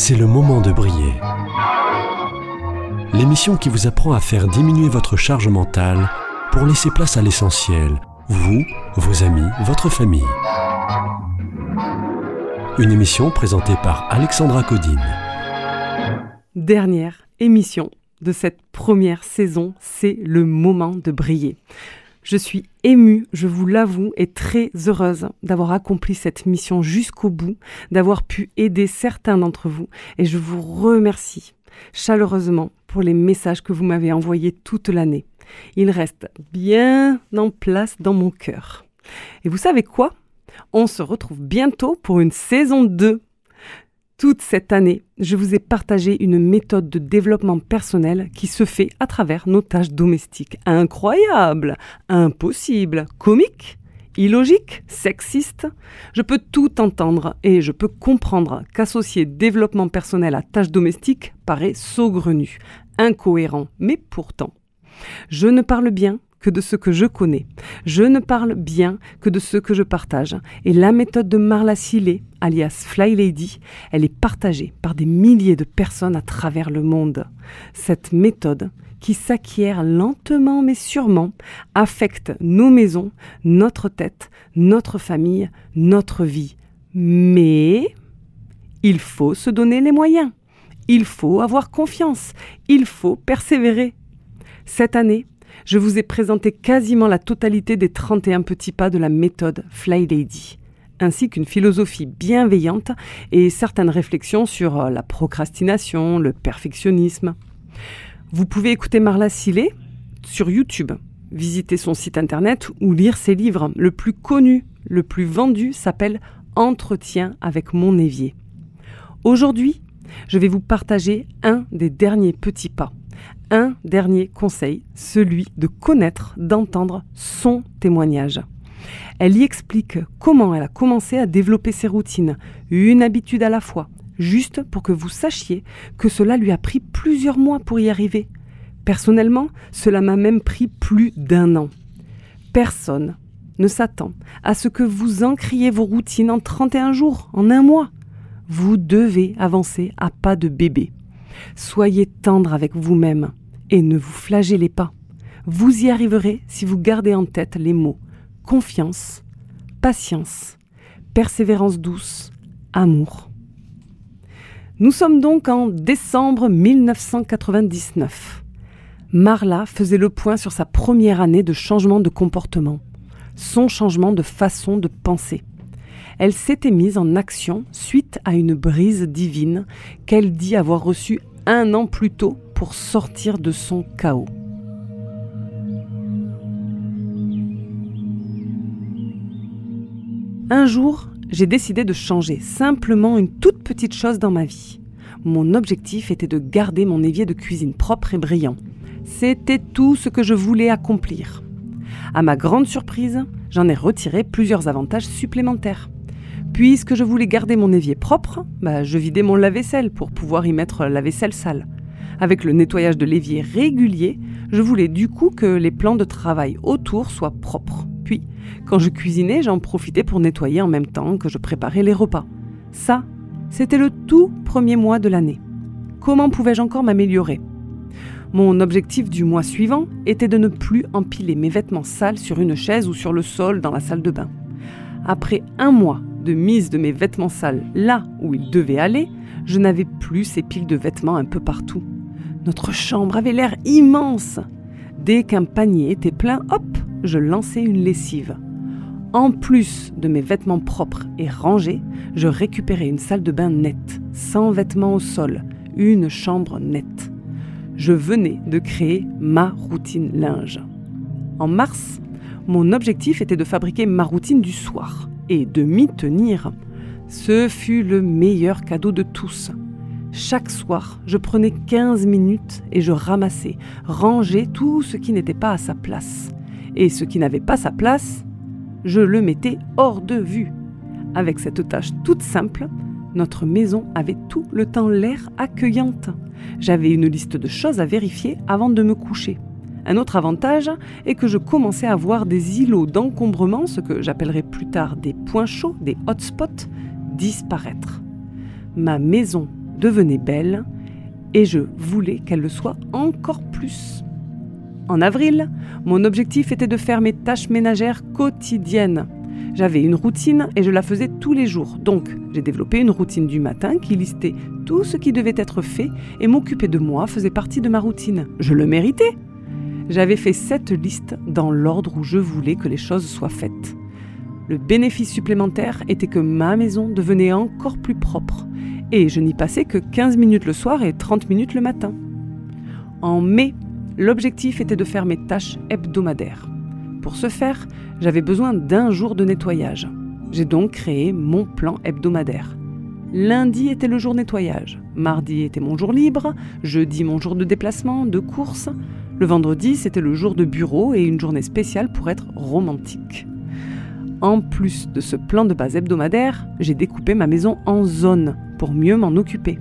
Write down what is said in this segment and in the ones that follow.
c'est le moment de briller. L'émission qui vous apprend à faire diminuer votre charge mentale pour laisser place à l'essentiel, vous, vos amis, votre famille. Une émission présentée par Alexandra Codine. Dernière émission de cette première saison, c'est le moment de briller. Je suis émue, je vous l'avoue, et très heureuse d'avoir accompli cette mission jusqu'au bout, d'avoir pu aider certains d'entre vous, et je vous remercie chaleureusement pour les messages que vous m'avez envoyés toute l'année. Ils restent bien en place dans mon cœur. Et vous savez quoi? On se retrouve bientôt pour une saison 2 toute cette année, je vous ai partagé une méthode de développement personnel qui se fait à travers nos tâches domestiques. Incroyable, impossible, comique, illogique, sexiste. Je peux tout entendre et je peux comprendre qu'associer développement personnel à tâches domestiques paraît saugrenu, incohérent, mais pourtant. Je ne parle bien que de ce que je connais. Je ne parle bien que de ce que je partage. Et la méthode de Marla Sillet, alias Fly Lady, elle est partagée par des milliers de personnes à travers le monde. Cette méthode, qui s'acquiert lentement mais sûrement, affecte nos maisons, notre tête, notre famille, notre vie. Mais il faut se donner les moyens. Il faut avoir confiance. Il faut persévérer. Cette année, je vous ai présenté quasiment la totalité des 31 petits pas de la méthode Fly Lady, ainsi qu'une philosophie bienveillante et certaines réflexions sur euh, la procrastination, le perfectionnisme. Vous pouvez écouter Marla Sillet sur YouTube, visiter son site internet ou lire ses livres. Le plus connu, le plus vendu s'appelle Entretien avec mon évier. Aujourd'hui, je vais vous partager un des derniers petits pas un dernier conseil, celui de connaître, d'entendre son témoignage. Elle y explique comment elle a commencé à développer ses routines, une habitude à la fois, juste pour que vous sachiez que cela lui a pris plusieurs mois pour y arriver. Personnellement, cela m'a même pris plus d'un an. Personne ne s'attend à ce que vous encriez vos routines en 31 jours, en un mois. Vous devez avancer à pas de bébé. Soyez tendre avec vous-même et ne vous flagellez pas. Vous y arriverez si vous gardez en tête les mots confiance, patience, persévérance douce, amour. Nous sommes donc en décembre 1999. Marla faisait le point sur sa première année de changement de comportement, son changement de façon de penser. Elle s'était mise en action suite à une brise divine qu'elle dit avoir reçue un an plus tôt pour sortir de son chaos. Un jour, j'ai décidé de changer simplement une toute petite chose dans ma vie. Mon objectif était de garder mon évier de cuisine propre et brillant. C'était tout ce que je voulais accomplir. À ma grande surprise, j'en ai retiré plusieurs avantages supplémentaires. Puisque je voulais garder mon évier propre, bah, je vidais mon lave-vaisselle pour pouvoir y mettre la vaisselle sale. Avec le nettoyage de l'évier régulier, je voulais du coup que les plans de travail autour soient propres. Puis, quand je cuisinais, j'en profitais pour nettoyer en même temps que je préparais les repas. Ça, c'était le tout premier mois de l'année. Comment pouvais-je encore m'améliorer? Mon objectif du mois suivant était de ne plus empiler mes vêtements sales sur une chaise ou sur le sol dans la salle de bain. Après un mois de mise de mes vêtements sales là où ils devaient aller, je n'avais plus ces piles de vêtements un peu partout. Notre chambre avait l'air immense. Dès qu'un panier était plein, hop, je lançais une lessive. En plus de mes vêtements propres et rangés, je récupérais une salle de bain nette, sans vêtements au sol, une chambre nette. Je venais de créer ma routine linge. En mars, mon objectif était de fabriquer ma routine du soir et de m'y tenir. Ce fut le meilleur cadeau de tous. Chaque soir, je prenais 15 minutes et je ramassais, rangeais tout ce qui n'était pas à sa place. Et ce qui n'avait pas sa place, je le mettais hors de vue. Avec cette tâche toute simple, notre maison avait tout le temps l'air accueillante. J'avais une liste de choses à vérifier avant de me coucher. Un autre avantage est que je commençais à voir des îlots d'encombrement, ce que j'appellerai plus tard des points chauds, des hotspots, disparaître. Ma maison devenait belle et je voulais qu'elle le soit encore plus. En avril, mon objectif était de faire mes tâches ménagères quotidiennes. J'avais une routine et je la faisais tous les jours. Donc, j'ai développé une routine du matin qui listait tout ce qui devait être fait et m'occuper de moi faisait partie de ma routine. Je le méritais. J'avais fait cette liste dans l'ordre où je voulais que les choses soient faites. Le bénéfice supplémentaire était que ma maison devenait encore plus propre et je n'y passais que 15 minutes le soir et 30 minutes le matin. En mai, l'objectif était de faire mes tâches hebdomadaires. Pour ce faire, j'avais besoin d'un jour de nettoyage. J'ai donc créé mon plan hebdomadaire. Lundi était le jour nettoyage, mardi était mon jour libre, jeudi mon jour de déplacement, de course, le vendredi c'était le jour de bureau et une journée spéciale pour être romantique. En plus de ce plan de base hebdomadaire, j'ai découpé ma maison en zones pour mieux m'en occuper.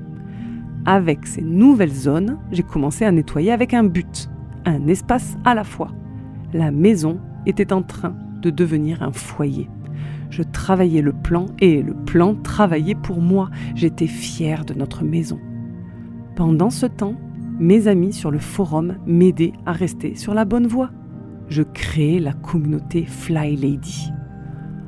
Avec ces nouvelles zones, j'ai commencé à nettoyer avec un but, un espace à la fois. La maison était en train de devenir un foyer. Je travaillais le plan et le plan travaillait pour moi. J'étais fière de notre maison. Pendant ce temps, mes amis sur le forum m'aidaient à rester sur la bonne voie. Je créais la communauté Fly Lady.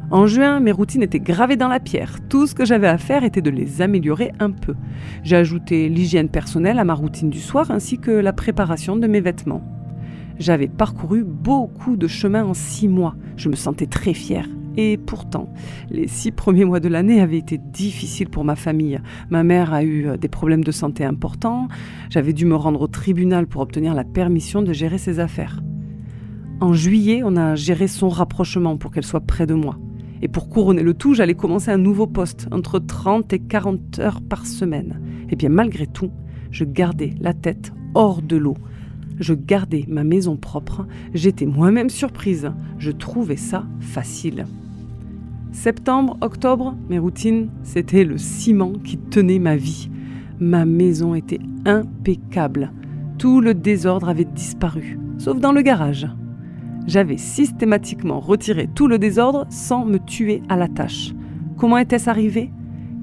En juin, mes routines étaient gravées dans la pierre. Tout ce que j'avais à faire était de les améliorer un peu. J'ai ajouté l'hygiène personnelle à ma routine du soir ainsi que la préparation de mes vêtements. J'avais parcouru beaucoup de chemin en six mois. Je me sentais très fière. Et pourtant, les six premiers mois de l'année avaient été difficiles pour ma famille. Ma mère a eu des problèmes de santé importants. J'avais dû me rendre au tribunal pour obtenir la permission de gérer ses affaires. En juillet, on a géré son rapprochement pour qu'elle soit près de moi. Et pour couronner le tout, j'allais commencer un nouveau poste, entre 30 et 40 heures par semaine. Et bien malgré tout, je gardais la tête hors de l'eau. Je gardais ma maison propre, j'étais moi-même surprise. Je trouvais ça facile. Septembre, octobre, mes routines, c'était le ciment qui tenait ma vie. Ma maison était impeccable. Tout le désordre avait disparu, sauf dans le garage j'avais systématiquement retiré tout le désordre sans me tuer à la tâche. Comment était-ce arrivé?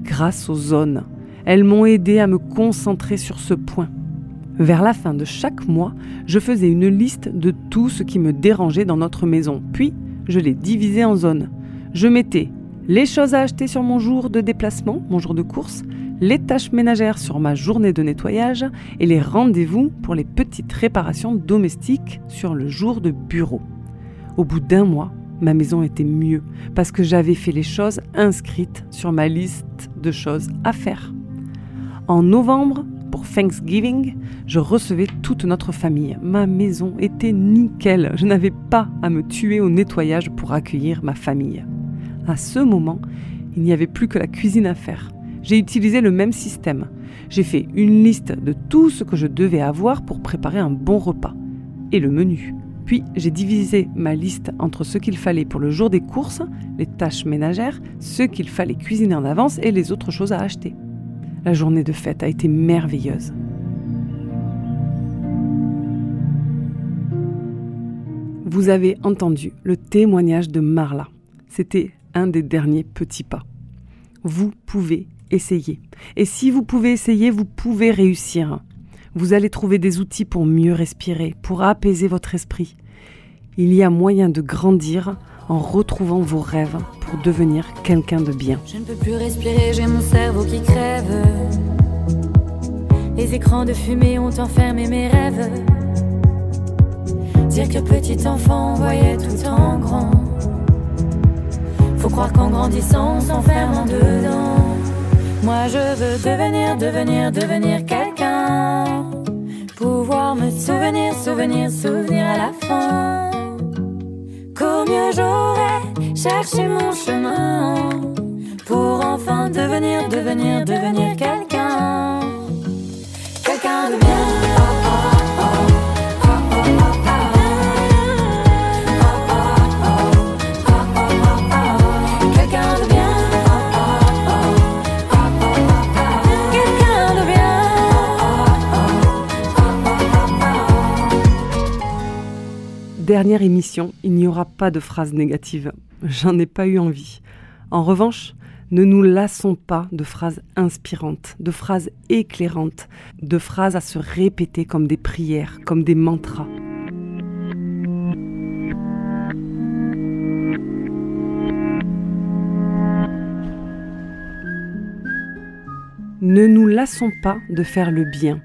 Grâce aux zones. Elles m'ont aidé à me concentrer sur ce point. Vers la fin de chaque mois, je faisais une liste de tout ce qui me dérangeait dans notre maison, puis je les divisais en zones. Je mettais les choses à acheter sur mon jour de déplacement, mon jour de course, les tâches ménagères sur ma journée de nettoyage et les rendez-vous pour les petites réparations domestiques sur le jour de bureau. Au bout d'un mois, ma maison était mieux parce que j'avais fait les choses inscrites sur ma liste de choses à faire. En novembre, pour Thanksgiving, je recevais toute notre famille. Ma maison était nickel. Je n'avais pas à me tuer au nettoyage pour accueillir ma famille. À ce moment, il n'y avait plus que la cuisine à faire j'ai utilisé le même système. J'ai fait une liste de tout ce que je devais avoir pour préparer un bon repas et le menu. Puis j'ai divisé ma liste entre ce qu'il fallait pour le jour des courses, les tâches ménagères, ce qu'il fallait cuisiner en avance et les autres choses à acheter. La journée de fête a été merveilleuse. Vous avez entendu le témoignage de Marla. C'était un des derniers petits pas. Vous pouvez essayez. Et si vous pouvez essayer, vous pouvez réussir. Vous allez trouver des outils pour mieux respirer, pour apaiser votre esprit. Il y a moyen de grandir en retrouvant vos rêves pour devenir quelqu'un de bien. Je ne peux plus respirer, j'ai mon cerveau qui crève. Les écrans de fumée ont enfermé mes rêves. Dire que petit enfant voyait tout en grand. Croire qu'en grandissant, on s'enferme en dedans. Moi je veux devenir, devenir, devenir quelqu'un. Pouvoir me souvenir, souvenir, souvenir à la fin. Qu'au mieux j'aurais cherché mon chemin. Pour enfin devenir, devenir, devenir quelqu'un. Dernière émission, il n'y aura pas de phrases négatives. J'en ai pas eu envie. En revanche, Ne nous lassons pas de phrases inspirantes, de phrases éclairantes, de phrases à se répéter comme des prières, comme des mantras. Ne nous lassons pas de faire le bien,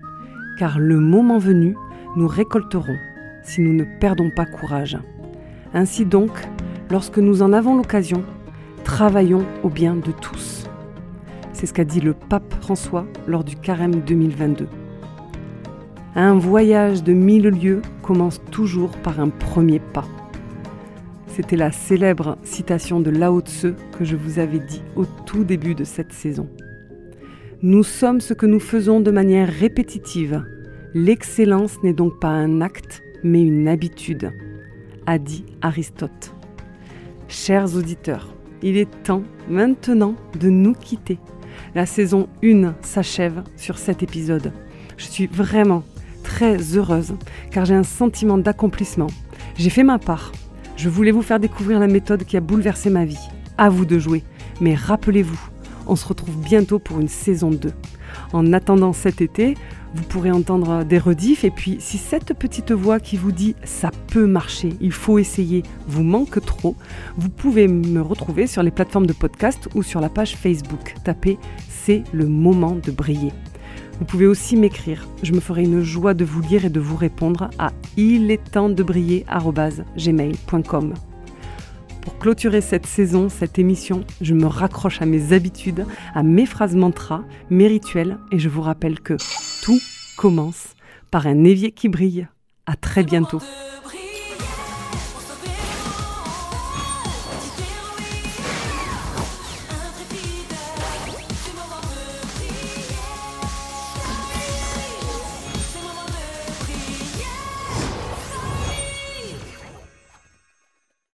car le moment venu, nous récolterons si nous ne perdons pas courage. Ainsi donc, lorsque nous en avons l'occasion, travaillons au bien de tous. C'est ce qu'a dit le pape François lors du carême 2022. Un voyage de mille lieues commence toujours par un premier pas. C'était la célèbre citation de Lao Tse que je vous avais dit au tout début de cette saison. Nous sommes ce que nous faisons de manière répétitive. L'excellence n'est donc pas un acte, mais une habitude, a dit Aristote. Chers auditeurs, il est temps maintenant de nous quitter. La saison 1 s'achève sur cet épisode. Je suis vraiment très heureuse car j'ai un sentiment d'accomplissement. J'ai fait ma part. Je voulais vous faire découvrir la méthode qui a bouleversé ma vie. À vous de jouer. Mais rappelez-vous, on se retrouve bientôt pour une saison 2. En attendant cet été, vous pourrez entendre des rediffs et puis si cette petite voix qui vous dit ça peut marcher, il faut essayer, vous manque trop, vous pouvez me retrouver sur les plateformes de podcast ou sur la page Facebook. Tapez c'est le moment de briller. Vous pouvez aussi m'écrire. Je me ferai une joie de vous lire et de vous répondre à il est temps de briller@gmail.com. Pour clôturer cette saison, cette émission, je me raccroche à mes habitudes, à mes phrases mantras, mes rituels, et je vous rappelle que tout commence par un évier qui brille. À très bientôt.